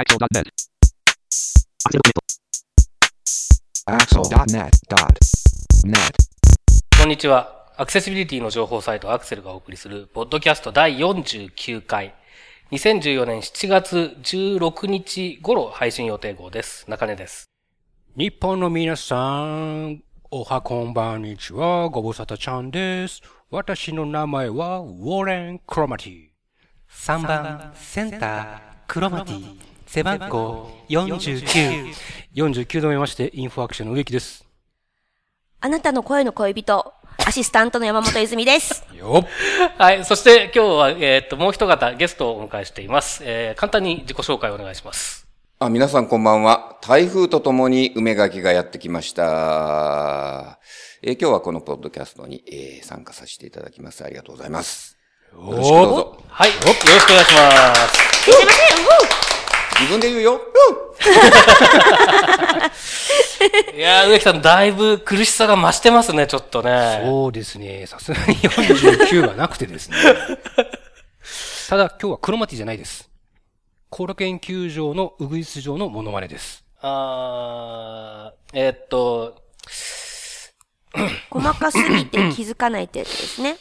Axel.net. Axel.net.net. こんにちは。アクセシビリティの情報サイトアクセルがお送りする、ポッドキャスト第49回。2014年7月16日頃配信予定号です。中根です。日本の皆さん、おはこんばんにちは、ご無沙汰ちゃんです。私の名前は、ウォーレン・クロマティ。3番センタークロマティ背番号49 49度目まして、インフォアクションの植木です。あなたの声の恋人、アシスタントの山本泉です。よっはい。そして今日は、えーっと、もう一方ゲストをお迎えしています。えー、簡単に自己紹介をお願いします。あ、皆さんこんばんは。台風とともに梅垣がやってきました。えー今日はこのポッドキャストに、えー参加させていただきます。ありがとうございます。よろしくどうぞ。はい。よろしくお願いします。自分で言うよ。いやー、植木さん、だいぶ苦しさが増してますね、ちょっとね。そうですね。さすがに49がなくてですね。ただ、今日はクロマティじゃないです。後楽園球場のウグイス状のモノマネです。あー、えーっと、細かすぎて気づかないってやつですね。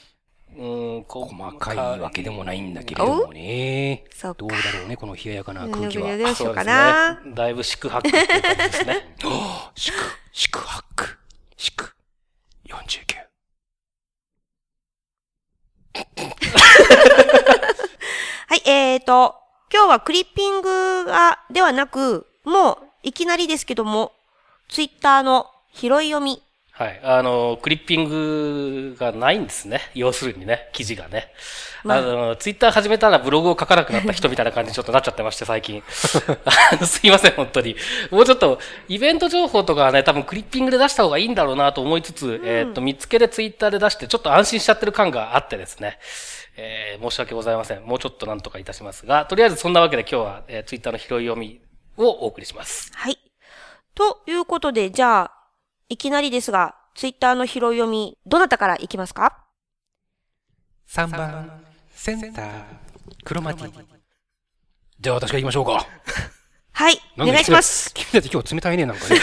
うーん、こ細かいわけでもないんだけれどもね。そうかどうだろうね、この冷ややかな空気は。うんどうしようかそうなね。だいぶ四苦八苦っていう感じですね。四苦、四苦八苦、四苦、49。はい、えーと、今日はクリッピングが、ではなく、もう、いきなりですけども、ツイッターの拾い読み。はい。あの、クリッピングがないんですね。要するにね、記事がね。まああの、ツイッター始めたらブログを書かなくなった人みたいな感じにちょっとなっちゃってまして、最近。あのすいません、本当に。もうちょっと、イベント情報とかはね、多分クリッピングで出した方がいいんだろうなと思いつつ、えっと、見つけでツイッターで出して、ちょっと安心しちゃってる感があってですね。えー申し訳ございません。もうちょっとなんとかいたしますが、とりあえずそんなわけで今日は、えー、ツイッターの拾い読みをお送りします。はい。ということで、じゃあ、いきなりですが、ツイッターの拾い読み、どなたからいきますか？3番センタークロマティじゃあ私が言いましょうか。はい、おなんで願いします。君たち今日冷たいね、なんかね。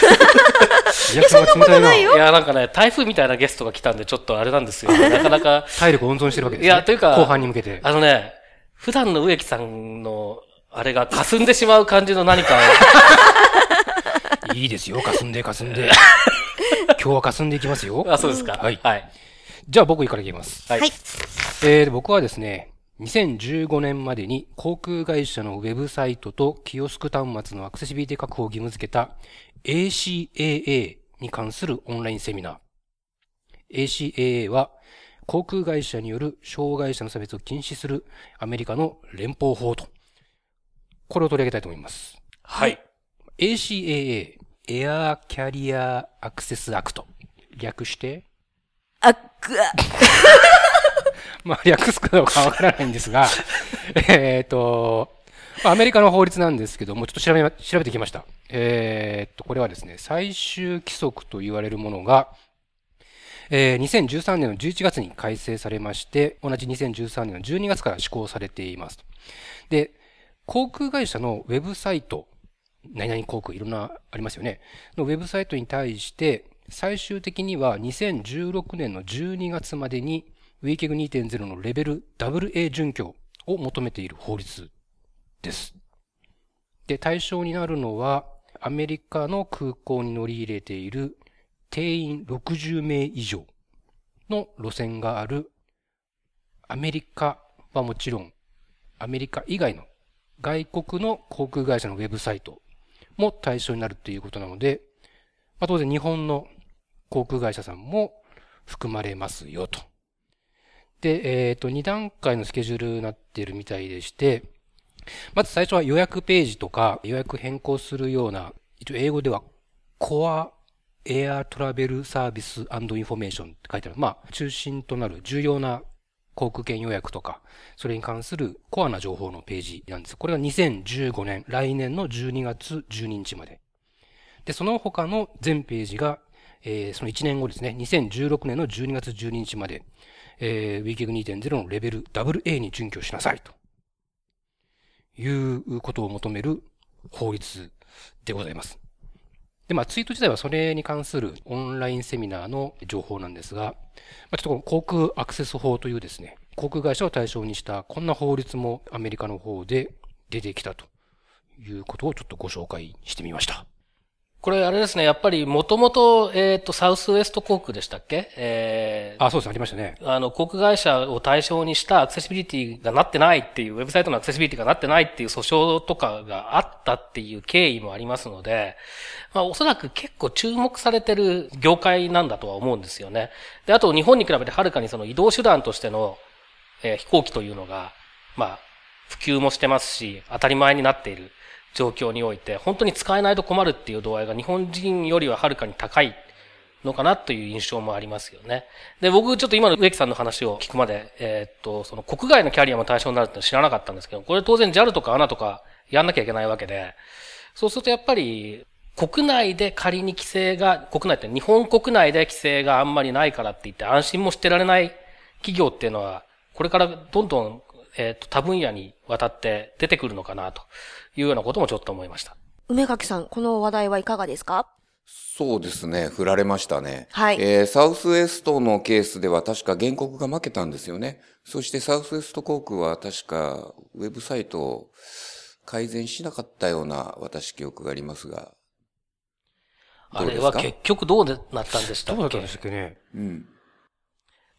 リアクションが冷たいな。いや、なんかね、台風みたいなゲストが来たんで、ちょっとあれなんですよ。なかなか、体力温存してるわけです、ね。いやというか後半に向けて。あのね、普段の植木さんの、あれが霞んでしまう感じの何かいいですよ、霞んで霞んで。今日は霞んでいきますよを。あ、そうですか。はいはい。じゃあ僕から言います。はい。はいえー、僕はですね、2015年までに航空会社のウェブサイトとキオスク端末のアクセシビリティ確保を義務付けた ACAA に関するオンラインセミナー。ACAA は航空会社による障害者の差別を禁止するアメリカの連邦法と。これを取り上げたいと思います。はい。ACAA、エアーキャリアアクセスアクト。略して、あっぐわまあ、略すかどうかわからないんですが、えっと、まあアメリカの法律なんですけども、ちょっと調べま、調べてきました。えっと、これはですね、最終規則と言われるものが、えー2013年の11月に改正されまして、同じ2013年の12月から施行されています。で、航空会社のウェブサイト、何々航空いろんなありますよね。のウェブサイトに対して、最終的には2016年の12月までに WCAG 2.0のレベル AA 準拠を求めている法律です。で、対象になるのは、アメリカの空港に乗り入れている定員60名以上の路線があるアメリカはもちろん、アメリカ以外の外国の航空会社のウェブサイトも対象になるということなので、まあ、当然日本の航空会社さんも含まれますよと。で、えっ、と、2段階のスケジュールになっているみたいでして、まず最初は予約ページとか予約変更するような、一応英語では Core Air Travel Service and Information って書いてある。まあ、中心となる重要な航空券予約とか、それに関するコアな情報のページなんです。これが2015年、来年の12月12日まで。で、その他の全ページが、えーその1年後ですね、2016年の12月12日まで、えー、WCAG 2.0のレベル AA に準拠しなさいと。いうことを求める法律でございます。で、まあ、ツイート自体はそれに関するオンラインセミナーの情報なんですが、まあ、ちょっと航空アクセス法というですね、航空会社を対象にしたこんな法律もアメリカの方で出てきたということをちょっとご紹介してみました。これあれですね、やっぱりもともと、えっ、と、サウスウエスト航空でしたっけ？えー、あ、そうです、ありましたね。あの、航空会社を対象にしたアクセシビリティがなってないっていう、ウェブサイトのアクセシビリティがなってないっていう訴訟とかがあったっていう経緯もありますので、まあおそらく結構注目されてる業界なんだとは思うんですよね。で、あと日本に比べてはるかにその移動手段としての、えー飛行機というのが、まあ、普及もしてますし、当たり前になっている状況において、本当に使えないと困るっていう度合いが日本人よりははるかに高いのかなという印象もありますよね。で、僕ちょっと今の植木さんの話を聞くまで、えーっと、その国外のキャリアも対象になるって知らなかったんですけど、これ当然 JAL とか ANA とかやんなきゃいけないわけで、そうするとやっぱり、国内で仮に規制が、国内って日本国内で規制があんまりないからって言って安心もしてられない企業っていうのは、これからどんどん、えーっと、多分野にわたって出てくるのかなというようなこともちょっと思いました。梅垣さん、この話題はいかがですか？そうですね。振られましたね。はいえーサウスウエストのケースでは確か原告が負けたんですよね。そしてサウスウエスト航空は確かウェブサイトを改善しなかったような私記憶がありますが。あれどうですか？は結局どうなったんでしたっけどうだったんでしたっけね。うん。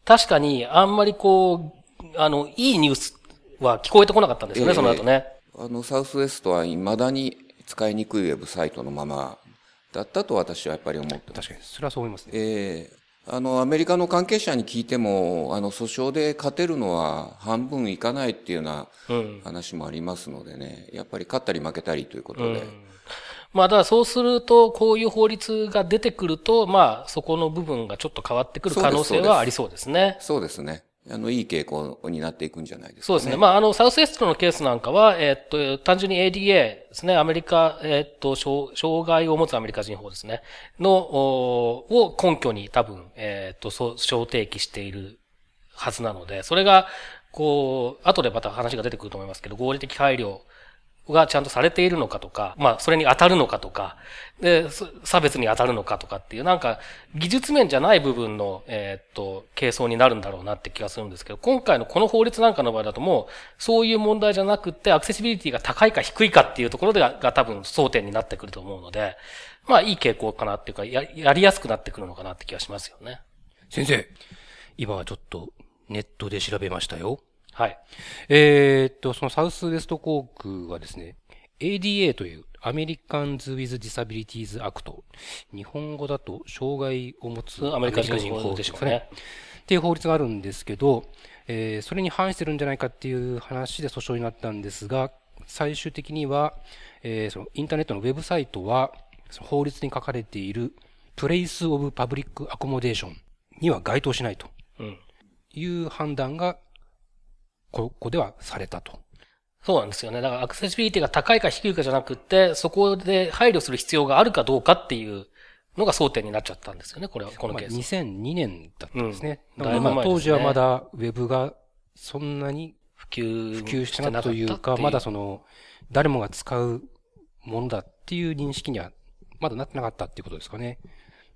確かに、あんまりこう、あの、いいニュースは聞こえてこなかったんですよね、ええその後ね。あの、サウスウエストは未だに使いにくいウェブサイトのままだったと私はやっぱり思ってます。確かに、それはそう思いますね。ええあの、アメリカの関係者に聞いても、あの、訴訟で勝てるのは半分いかないっていうようなうん。話もありますのでね、やっぱり勝ったり負けたりということで、まあ、だからそうすると、こういう法律が出てくると、まあ、そこの部分がちょっと変わってくる可能性はありそうですね。そうですね。あの、いい傾向になっていくんじゃないですか、そうですね。まあ、あの、サウスエストのケースなんかは、えーっと、単純に ADA ですね。アメリカ、えーっと、障障害を持つアメリカ人法ですね。の、を根拠に多分、えーっと、そう、小提起しているはずなので、それが、こう、後でまた話が出てくると思いますけど、合理的配慮がちゃんとされているのかとか、まあ、それに当たるのかとか、で、差別に当たるのかとかっていう、なんか、技術面じゃない部分の、えーっと、係争になるんだろうなって気がするんですけど、今回のこの法律なんかの場合だともう、そういう問題じゃなくって、アクセシビリティが高いか低いかっていうところでがが多分争点になってくると思うので、まあ、いい傾向かなっていうか、や、やりやすくなってくるのかなって気がしますよね。先生、今はちょっとネットで調べましたよ。はい。えーっと、そのサウスウエスト航空はですね、ADA という Americans with Disabilities Act。日本語だと、障害を持つアメリカ人法でしょうね。っていう法律があるんですけど、えーそれに反してるんじゃないかっていう話で訴訟になったんですが、最終的には、えーそのインターネットのウェブサイトは、法律に書かれている Place of Public Accommodation には該当しないとうん。いう判断が、ここではされたと。そうなんですよね。だからアクセシビリティが高いか低いかじゃなくって、そこで配慮する必要があるかどうかっていうのが争点になっちゃったんですよね、これは、このまあ、ケース。2002年だったんですね。うんだいぶ前ですね当時はまだウェブがそんなに普及普及してなかったというか、まだその、誰もが使うものだっていう認識には、まだなってなかったっていうことですかね。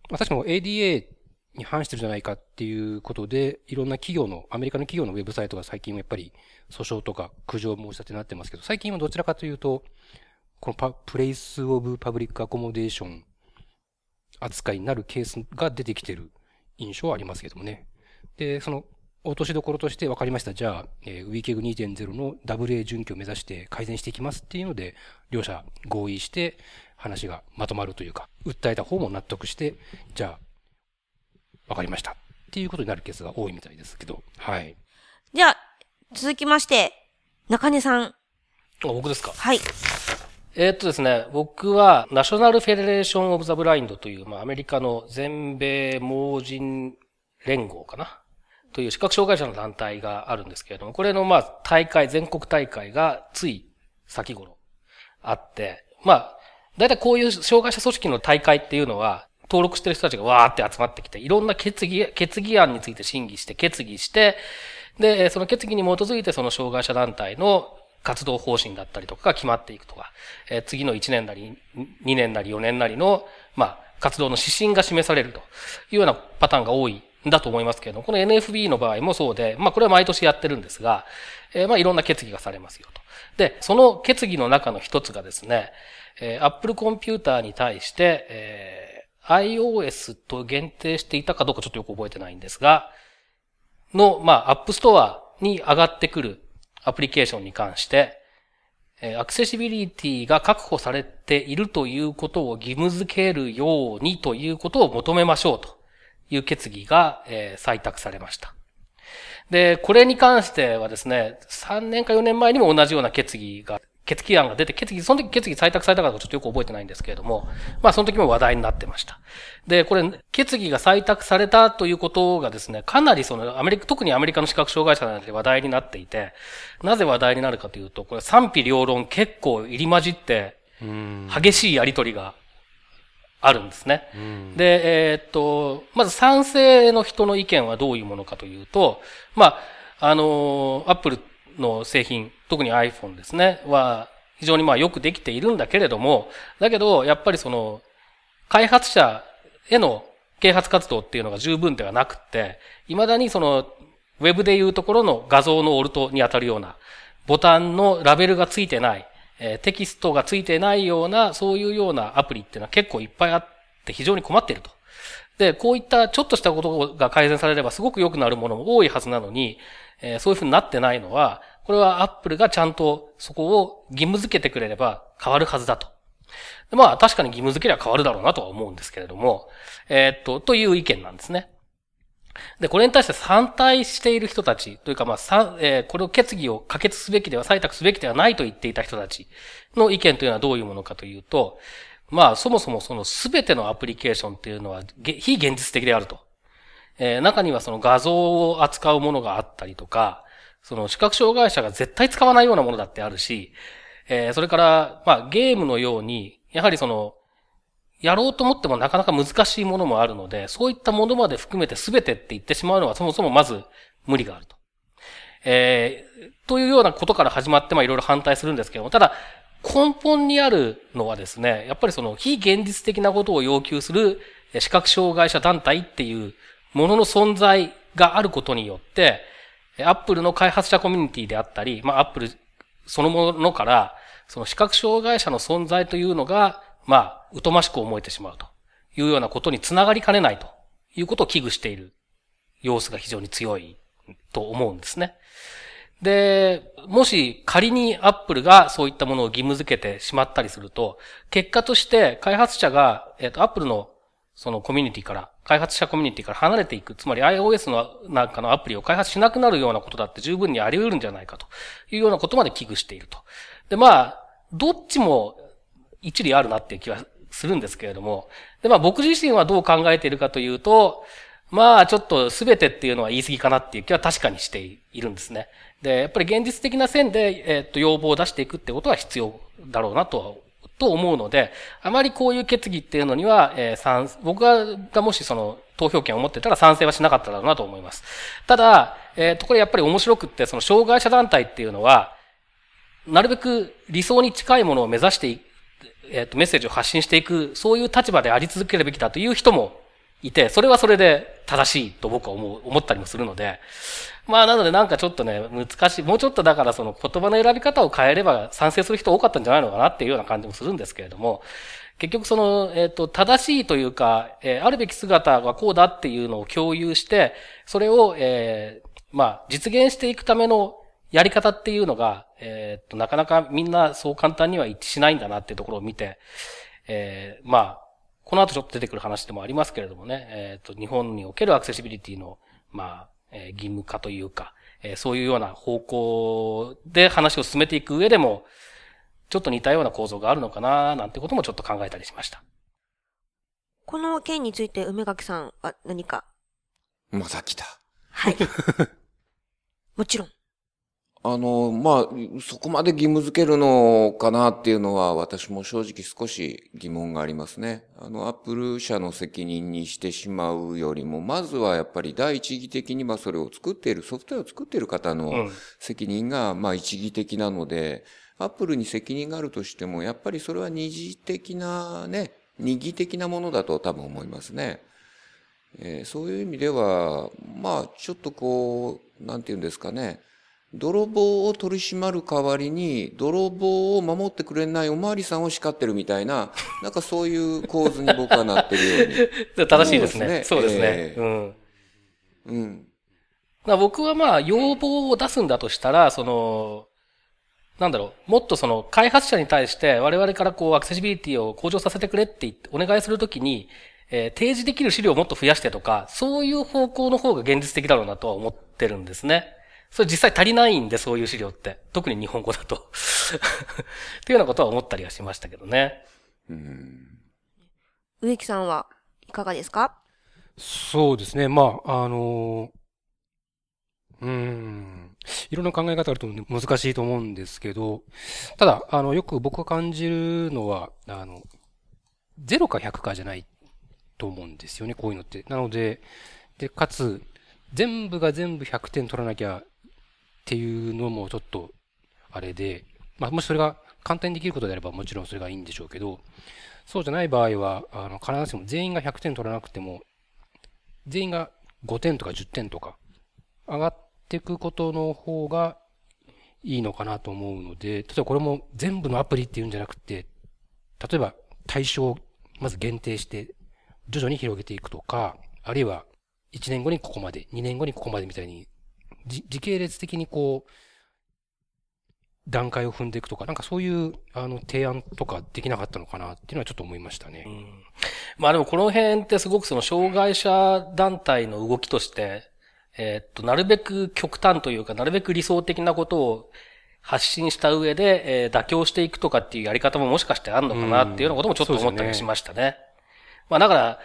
まあ確かに ADA に反してるじゃないかっていうことで、いろんな企業の、アメリカの企業のウェブサイトが最近はやっぱり訴訟とか苦情申し立てになってますけど、最近はどちらかというと、このパ Place of Public Accommodation 扱いになるケースが出てきてる印象はありますけどもね。で、その、落としどころとして分かりました。じゃあ、えー、ウィーケグ2.0の WA 準拠を目指して改善していきますっていうので、両者合意して話がまとまるというか、訴えた方も納得して、じゃあ、分かりました。っていうことになるケースが多いみたいですけど、はい。じゃあ、続きまして、中根さん。あ僕ですか？はい。えーっとですね、僕は、 National Federation of the Blind という、まあ、アメリカの全米盲人連合かな？という視覚障害者の団体があるんですけれども、これの、まあ、大会、全国大会がつい先頃あって、まあ、だいたいこういう障害者組織の大会っていうのは、登録してる人たちがわーって集まってきて、いろんな決議、決議案について審議して、決議して、で、その決議に基づいてその障害者団体の活動方針だったりとかが決まっていくとか、え次の1年なり、2年なり4年なりの、まあ、活動の指針が示されるというようなパターンが多いんだと思いますけれども、この NFB の場合もそうで、まあ、これは毎年やってるんですが、えまあ、いろんな決議がされますよと。で、その決議の中の一つがですね、えー Apple コンピューターに対して、えー iOS と限定していたかどうかちょっとよく覚えてないんですが、の、まあ、App Store に上がってくるアプリケーションに関して、アクセシビリティが確保されているということを義務付けるようにということを求めましょうという決議が、採択されました。で、これに関してはですね、3年か4年前にも同じような決議が、決議案が出て、決議、その時決議採択されたかどうかちょっとよく覚えてないんですけれども、まあその時も話題になってました。で、これ、決議が採択されたということがですね、かなりそのアメリカ、特にアメリカの視覚障害者なので話題になっていて、なぜ話題になるかというと、これ賛否両論結構入り混じって、うん。激しいやりとりがあるんですね。うんで、えーっと、まず賛成の人の意見はどういうものかというと、まあ、あの、アップルの製品、特に iPhone ですね、は非常にまあよくできているんだけれども、だけど、やっぱりその、開発者への啓発活動っていうのが十分ではなくて、未だにその、ウェブでいうところの画像のオルトに当たるような、ボタンのラベルがついてない、えテキストがついてないような、そういうようなアプリっていうのは結構いっぱいあって非常に困っていると。で、こういったちょっとしたことが改善されればすごく良くなるものも多いはずなのに、えそういうふうになってないのは、これはアップルがちゃんとそこを義務付けてくれれば変わるはずだと。でまあ確かに義務付ければ変わるだろうなとは思うんですけれども、えーっと、という意見なんですね。で、これに対して反対している人たち、というかまあ、さえーこれを決議を可決すべきでは、採択すべきではないと言っていた人たちの意見というのはどういうものかというと、まあ、そもそもその全てのアプリケーションっていうのは非現実的であると。えー中にはその画像を扱うものがあったりとか、その視覚障害者が絶対使わないようなものだってあるし、えーそれから、まあ、ゲームのように、やはりその、やろうと思ってもなかなか難しいものもあるので、そういったものまで含めて全てって言ってしまうのはそもそもまず無理があると。えーというようなことから始まって、まあいろいろ反対するんですけども、ただ、根本にあるのはですね、やっぱりその非現実的なことを要求するえー視覚障害者団体っていうものの存在があることによって、アップルの開発者コミュニティであったり、まあアップルそのものから、その視覚障害者の存在というのが、まあ、疎ましく思えてしまうというようなことにつながりかねないということを危惧している様子が非常に強いと思うんですね。で、もし仮にアップルがそういったものを義務付けてしまったりすると、結果として開発者が、えっ、と、アップルのそのコミュニティから、開発者コミュニティから離れていく、つまり iOS のなんかのアプリを開発しなくなるようなことだって十分にあり得るんじゃないかというようなことまで危惧していると。で、まあ、どっちも一理あるなっていう気はするんですけれども、で、まあ僕自身はどう考えているかというと、まあちょっと全てっていうのは言い過ぎかなっていう気は確かにしているんですね。で、やっぱり現実的な線で、えっと、要望を出していくってことは必要だろうなとはと思うので、あまりこういう決議っていうのには、えー賛僕がもしその投票権を持ってたら賛成はしなかっただろうなと思います。ただ、えっ、と、これやっぱり面白くって、その障害者団体っていうのは、なるべく理想に近いものを目指していえっ、と、メッセージを発信していく、そういう立場であり続けるべきだという人もいて、それはそれで正しいと僕は思う、思ったりもするので、まあなのでなんかちょっとね、難しい。もうちょっとだからその言葉の選び方を変えれば賛成する人多かったんじゃないのかなっていうような感じもするんですけれども、結局その、えっ、と、正しいというか、えあるべき姿がこうだっていうのを共有して、それを、えまあ、実現していくためのやり方っていうのが、えっ、と、なかなかみんなそう簡単には一致しないんだなっていうところを見て、えまあ、この後ちょっと出てくる話でもありますけれどもね、えっ、と、日本におけるアクセシビリティの、まあ、えー義務化というか、えーそういうような方向で話を進めていく上でも、ちょっと似たような構造があるのかななんてこともちょっと考えたりしました。この件について梅垣さんは何か？また来た。はい。もちろん。あの、まあ、そこまで義務付けるのかなっていうのは私も正直少し疑問がありますね。あの、アップル社の責任にしてしまうよりも、まずはやっぱり第一義的にまあそれを作っている、ソフトウェアを作っている方のうん責任がまあ一義的なので、アップルに責任があるとしても、やっぱりそれは二次的なね、二義的なものだと多分思いますね。えーそういう意味では、まあ、ちょっとこう、なんて言うんですかね、泥棒を取り締まる代わりに、泥棒を守ってくれないおまわりさんを叱ってるみたいな、なんかそういう構図に僕はなってるように。正しいですね。そううですすね。えうん。うん。まあ僕はまあ、要望を出すんだとしたら、その、なんだろう、もっとその開発者に対して我々からこうアクセシビリティを向上させてくれって言ってお願いするときに、えー提示できる資料をもっと増やしてとか、そういう方向の方が現実的だろうなとは思ってるんですね。それ実際足りないんで、そういう資料って。特に日本語だと。っていうようなことは思ったりはしましたけどね。うん。植木さんはいかがですか？そうですね。まあ、あのうーん。いろんな考え方あると難しいと思うんですけど、ただ、あの、よく僕が感じるのは、あの、0か100かじゃないと思うんですよね、こういうのって。なので、で、かつ、全部が全部100点取らなきゃっていうのもちょっと、あれで、まあ、もしそれが簡単にできることであればもちろんそれがいいんでしょうけど、そうじゃない場合は、あの、必ずしも全員が100点取らなくても、全員が5点とか10点とか上がっていくことの方がいいのかなと思うので、例えばこれも全部のアプリっていうんじゃなくて、例えば対象をまず限定して徐々に広げていくとか、あるいは1年後にここまで、2年後にここまでみたいに、時系列的にこう、段階を踏んでいくとか、なんかそういう、あの、提案とかできなかったのかなっていうのはちょっと思いましたね。まあでもこの辺ってすごくその障害者団体の動きとして、えーっと、なるべく極端というか、なるべく理想的なことを発信した上で、えー妥協していくとかっていうやり方ももしかしてあるのかなっていうようなこともちょっと思ったりしましたね。まあだから、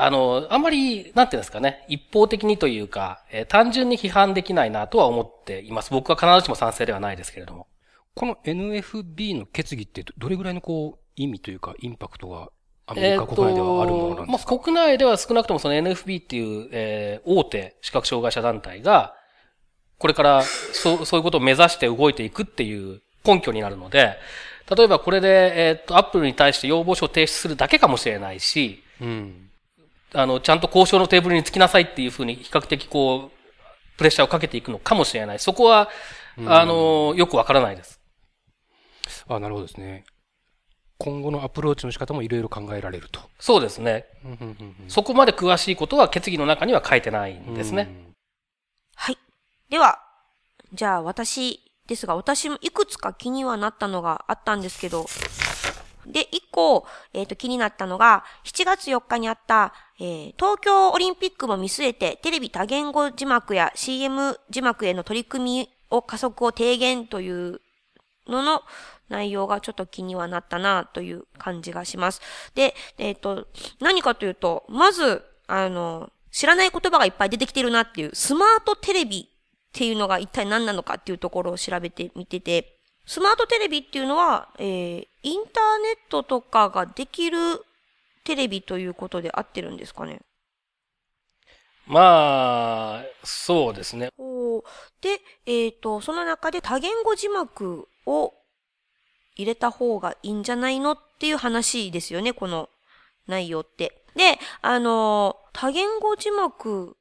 あの、あんまり、なんていうんですかね、一方的にというか、えー単純に批判できないなとは思っています。僕は必ずしも賛成ではないですけれども。この NFB の決議ってどどれぐらいのこう、意味というか、インパクトがアメリカ国内ではあるものなんですか、まあ、国内では少なくともその NFB っていう、えー大手視覚障害者団体が、これからそう、そういうことを目指して動いていくっていう根拠になるので、例えばこれで、えーっと、アップルに対して要望書を提出するだけかもしれないし、うん。あの、ちゃんと交渉のテーブルにつきなさいっていうふうに比較的こう、プレッシャーをかけていくのかもしれない。そこは、あの、よくわからないです。あ、なるほどですね。今後のアプローチの仕方もいろいろ考えられると。そうですね。そこまで詳しいことは決議の中には書いてないんですね。はい。では、じゃあ私ですが、私もいくつか気にはなったのがあったんですけど、で、一個、えっ、と、気になったのが、7月4日にあった、えー東京オリンピックも見据えて、テレビ多言語字幕や CM 字幕への取り組みを加速を低減というのの内容がちょっと気にはなったなという感じがします。で、えっ、と、何かというと、まず、あの、知らない言葉がいっぱい出てきてるなっていう、スマートテレビっていうのが一体何なのかっていうところを調べてみてて、スマートテレビっていうのは、えー、インターネットとかができるテレビということで合ってるんですかね？まあ、そうですね。で、えっ、と、その中で多言語字幕を入れた方がいいんじゃないのっていう話ですよね、この内容って。で、あのー多言語字幕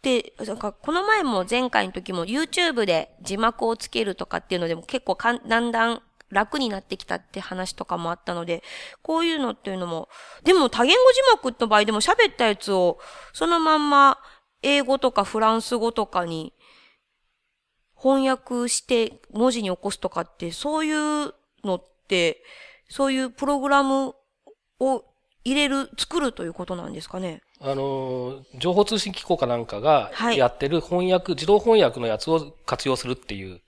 って、なんかこの前も前回の時も YouTube で字幕をつけるとかっていうのでも結構かんだんだん楽になってきたって話とかもあったので、こういうのっていうのも、でも多言語字幕の場合でも喋ったやつをそのまんま英語とかフランス語とかに翻訳して文字に起こすとかって、そういうのって、そういうプログラムを入れる、作るということなんですかね？あの、情報通信機構かなんかがはいやってる翻訳、自動翻訳のやつを活用するっていう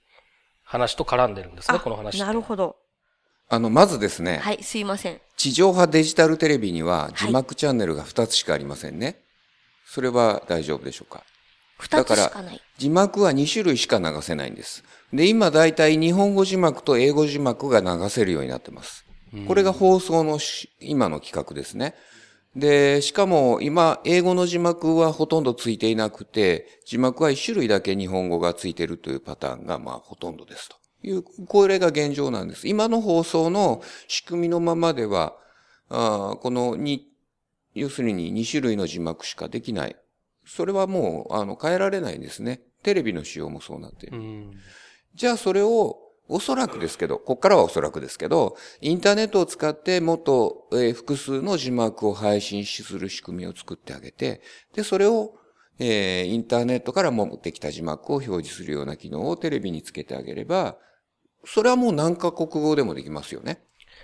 話と絡んでるんですね、この話。なるほど。あの、まずですね、はい、すいません。地上波デジタルテレビには字幕チャンネルが2つしかありませんね。それは大丈夫でしょうか？二つしかない。字幕は2種類しか流せないんです。で、今だいたい日本語字幕と英語字幕が流せるようになってます。これが放送のし今の企画ですね。で、しかも今、英語の字幕はほとんどついていなくて、字幕は1種類だけ日本語がついているというパターンが、まあ、ほとんどですという、これが現状なんです。今の放送の仕組みのままでは、あーこのに、要するに2種類の字幕しかできない。それはもう、あの、変えられないんですね。テレビの仕様もそうなっている。うん。じゃあそれを、おそらくですけど、こっからはおそらくですけど、インターネットを使ってもっと、えー複数の字幕を配信する仕組みを作ってあげて、で、それを、えーインターネットから持ってきた字幕を表示するような機能をテレビにつけてあげれば、それはもう何カ国語でもできますよね。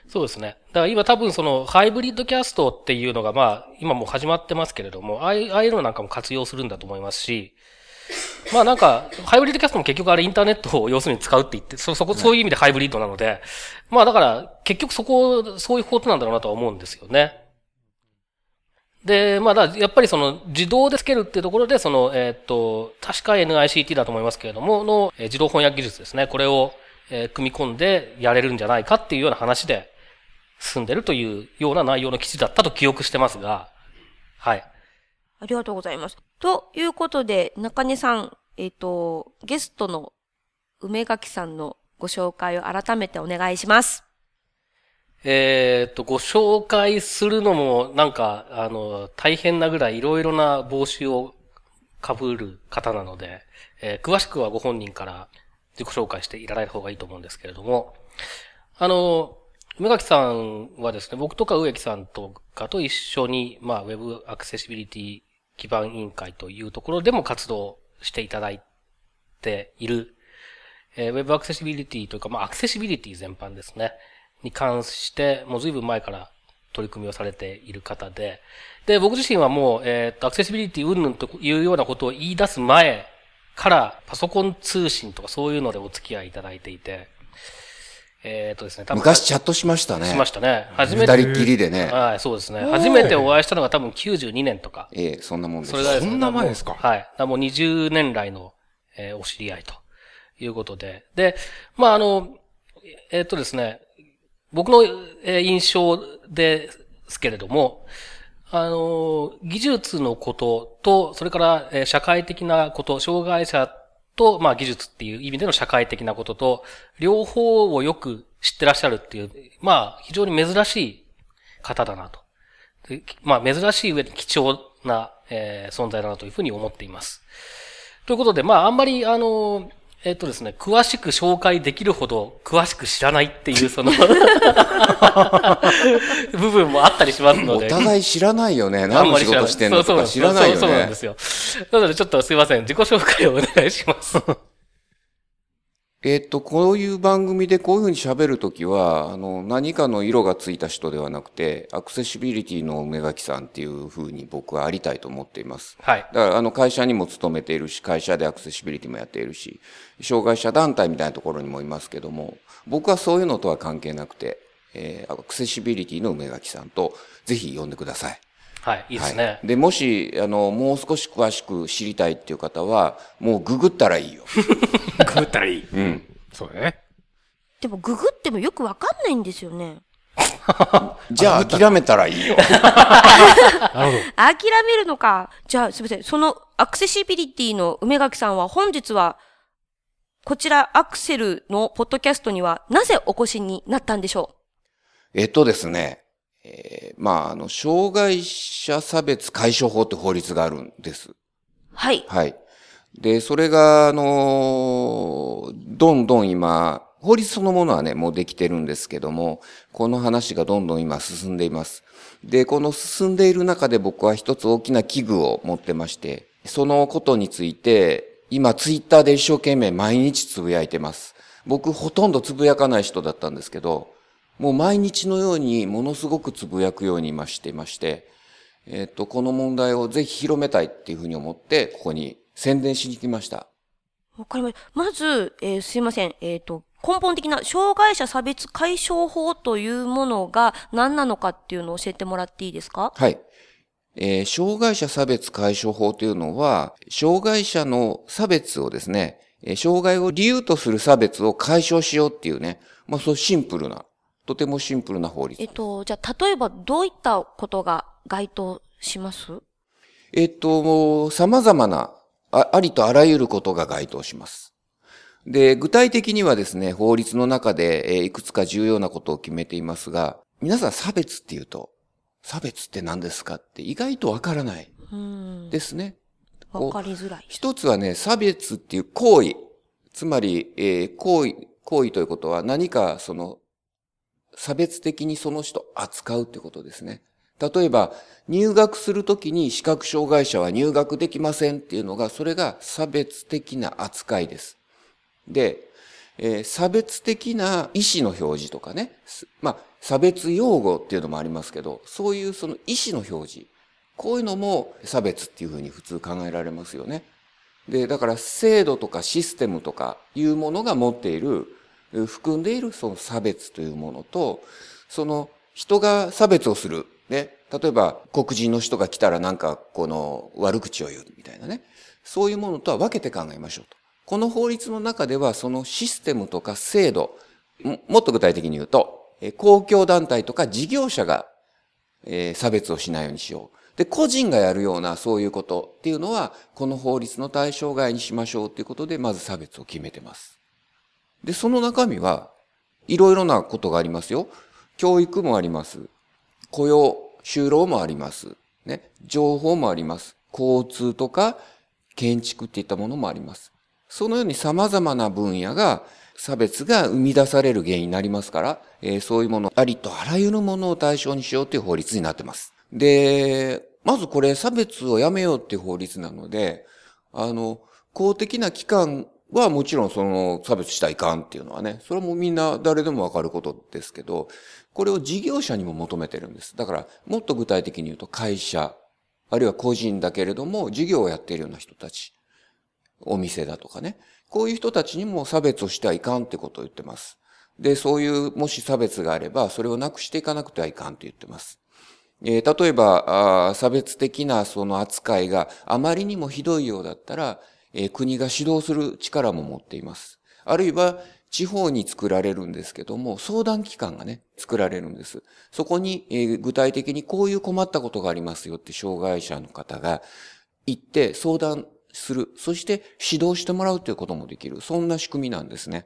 そうですね。だから今多分そのハイブリッドキャストっていうのがまあ今もう始まってますけれども、ああいうのなんかも活用するんだと思いますし、まあなんか、ハイブリッドキャストも結局あれインターネットを要するに使うって言って、そ、そこ、そういう意味でハイブリッドなので、まあだから結局そこ、そういうことなんだろうなとは思うんですよね。で、まあだやっぱりその自動でつけるっていうところで、その、えーっと、確か NICT だと思いますけれども、の、えー自動翻訳技術ですね。これを、えー組み込んでやれるんじゃないかっていうような話で進んでるというような内容の記事だったと記憶してますが、はい。ありがとうございます。ということで、中根さん、えっ、と、ゲストの梅垣さんのご紹介を改めてお願いします。えっと、ご紹介するのも、なんか、あの、大変なぐらいいろいろな帽子を被る方なので、えー詳しくはご本人から自己紹介していただい方がいいと思うんですけれども、あの、梅垣さんはですね、僕とか植木さんとかと一緒に、まあ、ウェブアクセシビリティ基盤委員会というところでも活動していただいている、えーウェブアクセシビリティというか、まあ、アクセシビリティ全般ですね。に関して、もう随分前から取り組みをされている方で、で、僕自身はもう、えっ、と、アクセシビリティ云々というようなことを言い出す前から、パソコン通信とかそういうのでお付き合いいただいていて、えっ、とですね、昔チャットしましたね。しましたね。初めて。二人っきりでね。はい、そうですね。初めてお会いしたのが多分92年とか。ええそんなもんです。それがですねそんな前ですか？はい。もう20年来の、えーお知り合いということで。で、まあ、あの、えーっとですね、僕の、えー印象ですけれども、あの、技術のことと、それから、えー社会的なこと、障害者と、まあ、技術っていう意味での社会的なことと、両方をよく知ってらっしゃるっていう、まあ、非常に珍しい方だなと。でまあ、珍しい上で貴重な、えー存在だなというふうに思っています。ということで、まあ、あんまり、あの、えっとですね、詳しく紹介できるほど詳しく知らないっていう、その、部分もあったりしますのおで。互い知らないよね。あ何のんまり知らない仕事してんのとか知らないよそうそうなんねで。すよ。なので、ちょっとすいません。自己紹介をお願いします。えっと、こういう番組でこういうふうに喋るときは、あの、何かの色がついた人ではなくて、アクセシビリティの梅垣さんっていうふうに僕はありたいと思っています。はい。だから、あの、会社にも勤めているし、会社でアクセシビリティもやっているし、障害者団体みたいなところにもいますけども、僕はそういうのとは関係なくて、えーアクセシビリティの梅垣さんと、ぜひ呼んでください。はい。いいですはねい。。で、もし、あの、もう少し詳しく知りたいっていう方は、もうググったらいいよ。グったらいい。うん。そうだね。でもググってもよくわかんないんですよね。じゃあ諦めたらいいよ。なるほど。諦めるのか。じゃあ、すみません。そのアクセシビリティの梅垣さんは本日は、こちらアクセルのポッドキャストにはなぜお越しになったんでしょえっとですね、えーまあ、あの、障害者差別解消法って法律があるんです。うはい。はい。で、それが、あの、どんどん今、法律そのものはね、もうできてるんですけども、この話がどんどん今進んでいます。で、この進んでいる中で僕は一つ大きな器具を持ってまして、そのことについて、今ツイッターで一生懸命毎日つぶやいてます。僕ほとんどつぶやかない人だったんですけど、もう毎日のようにものすごくつぶやくように今していまして、えっ、と、この問題をぜひ広めたいっていうふうに思って、ここに宣伝しに来ました。わかりました。まず、えーすいません。えっ、と、根本的な障害者差別解消法というものが何なのかっていうのを教えてもらっていいですか？はい。えー障害者差別解消法というのは、障害者の差別をですね、えー障害を理由とする差別を解消しようっていうね、まあそうシンプルな、とてもシンプルな法律えっと、じゃあ、例えばどういったことが該当します？えっと、もう様々なあ、ありとあらゆることが該当します。で、具体的にはですね、法律の中で、えーいくつか重要なことを決めていますが、皆さん差別っていうと、差別って何ですかって意外とわからないうん。ですね。わかりづらい。一つはね、差別っていう行為。つまり、えー行為、行為ということは何かその、差別的にその人扱うってことですね。例えば、入学するときに視覚障害者は入学できませんっていうのが、それが差別的な扱いです。で、えー差別的な意思の表示とかね、まあ、差別用語っていうのもありますけど、そういうその意思の表示、こういうのも差別っていうふうに普通考えられますよね。で、だから制度とかシステムとかいうものが持っている、含んでいるその差別というものと、その人が差別をする。ね。例えば黒人の人が来たらなんかこの悪口を言うみたいなね。そういうものとは分けて考えましょうと。この法律の中ではそのシステムとか制度、もっと具体的に言うと、公共団体とか事業者がえー差別をしないようにしよう。で、個人がやるようなそういうことっていうのは、この法律の対象外にしましょうっていうことで、まず差別を決めてます。で、その中身は、いろいろなことがありますよ。教育もあります。雇用、就労もあります。ね。情報もあります。交通とか建築っていったものもあります。そのように様々な分野が差別が生み出される原因になりますから、えーそういうもの、ありとあらゆるものを対象にしようという法律になってます。で、まずこれ差別をやめようっていう法律なので、あの、公的な機関はもちろんその差別したらいかんっていうのはね、それもみんな誰でもわかることですけど、これを事業者にも求めてるんです。だから、もっと具体的に言うと会社、あるいは個人だけれども、事業をやっているような人たち、お店だとかね。こういう人たちにも差別をしてはいかんってことを言ってます。で、そういう、もし差別があれば、それをなくしていかなくてはいかんと言ってます。えー例えばあ、差別的なその扱いがあまりにもひどいようだったら、え国が指導する力も持っています。あるいは、地方に作られるんですけども、相談機関がね、作られるんです。そこに、えー具体的にこういう困ったことがありますよって障害者の方が行って相談する。そして指導してもらうということもできる。そんな仕組みなんですね。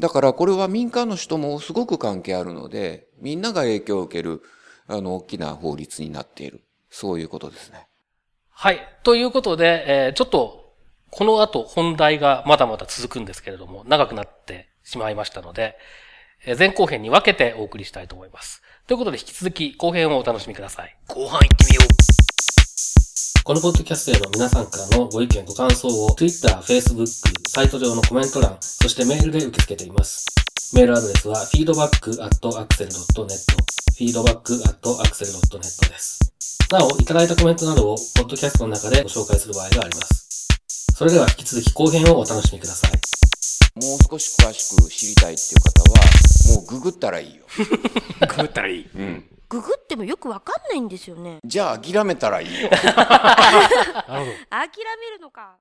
だからこれは民間の人もすごく関係あるので、みんなが影響を受ける、あの、大きな法律になっている。そういうことですね。はい。ということで、えーちょっと、この後本題がまだまだ続くんですけれども、長くなってしまいましたので、えー前後編に分けてお送りしたいと思います。ということで、引き続き後編をお楽しみください。後半行ってみよう。このポッドキャストへの皆さんからのご意見ご感想を Twitter、Facebook、サイト上のコメント欄、そしてメールで受け付けています。メールアドレスは feedback.axel.net feedback.axel.net です。なお、いただいたコメントなどをポッドキャストの中でご紹介する場合があります。それでは引き続き後編をお楽しみください。もう少し詳しく知りたいっていう方は、もうググったらいいよ。グったらいい。うん。ググってもよくわかんないんですよね。じゃあ諦めたらいいよ。諦めるのか。